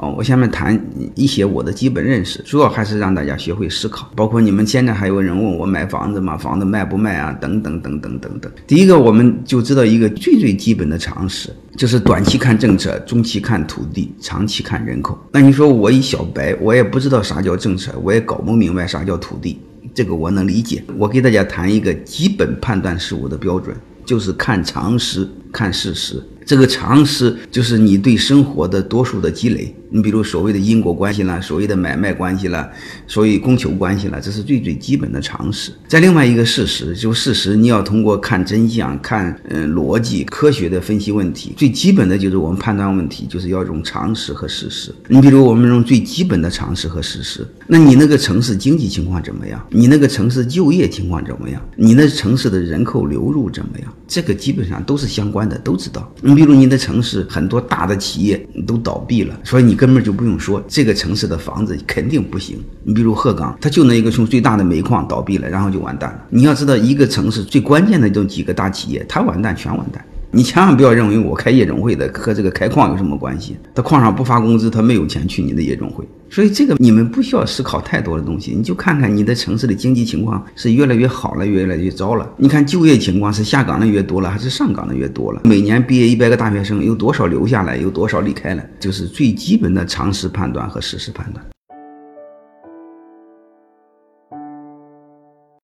哦。我下面谈一些我的基本认识，主要还是让大家学会思考。包括你们现在还有人问我买房子吗？房子卖不卖啊？等等等等等等。第一个，我们就知道一个最最基本的常识，就是短期看政策，中期看土地，长期看人口。那你说我一小白，我也不知道啥叫政策，我也搞不明白啥叫土地，这个我能理解。我给大家谈一个基本判断事物的标准，就是看常识，看事实。这个常识就是你对生活的多数的积累。你比如所谓的因果关系啦，所谓的买卖关系啦，所谓供求关系啦，这是最最基本的常识。再另外一个事实，就事实你要通过看真相、看嗯逻辑、科学的分析问题。最基本的就是我们判断问题，就是要用常识和事实。你比如我们用最基本的常识和事实，那你那个城市经济情况怎么样？你那个城市就业情况怎么样？你那城市的人口流入怎么样？这个基本上都是相关的，都知道。你比如你的城市很多大的企业都倒闭了，所以你。根本就不用说，这个城市的房子肯定不行。你比如鹤岗，它就那一个从最大的煤矿倒闭了，然后就完蛋了。你要知道，一个城市最关键的这几个大企业，它完蛋全完蛋。你千万不要认为我开夜总会的和这个开矿有什么关系？他矿上不发工资，他没有钱去你的夜总会。所以这个你们不需要思考太多的东西，你就看看你的城市的经济情况是越来越好了，越来越糟了。你看就业情况是下岗的越多了，还是上岗的越多了？每年毕业一百个大学生，有多少留下来，有多少离开了？就是最基本的常识判断和事实判断。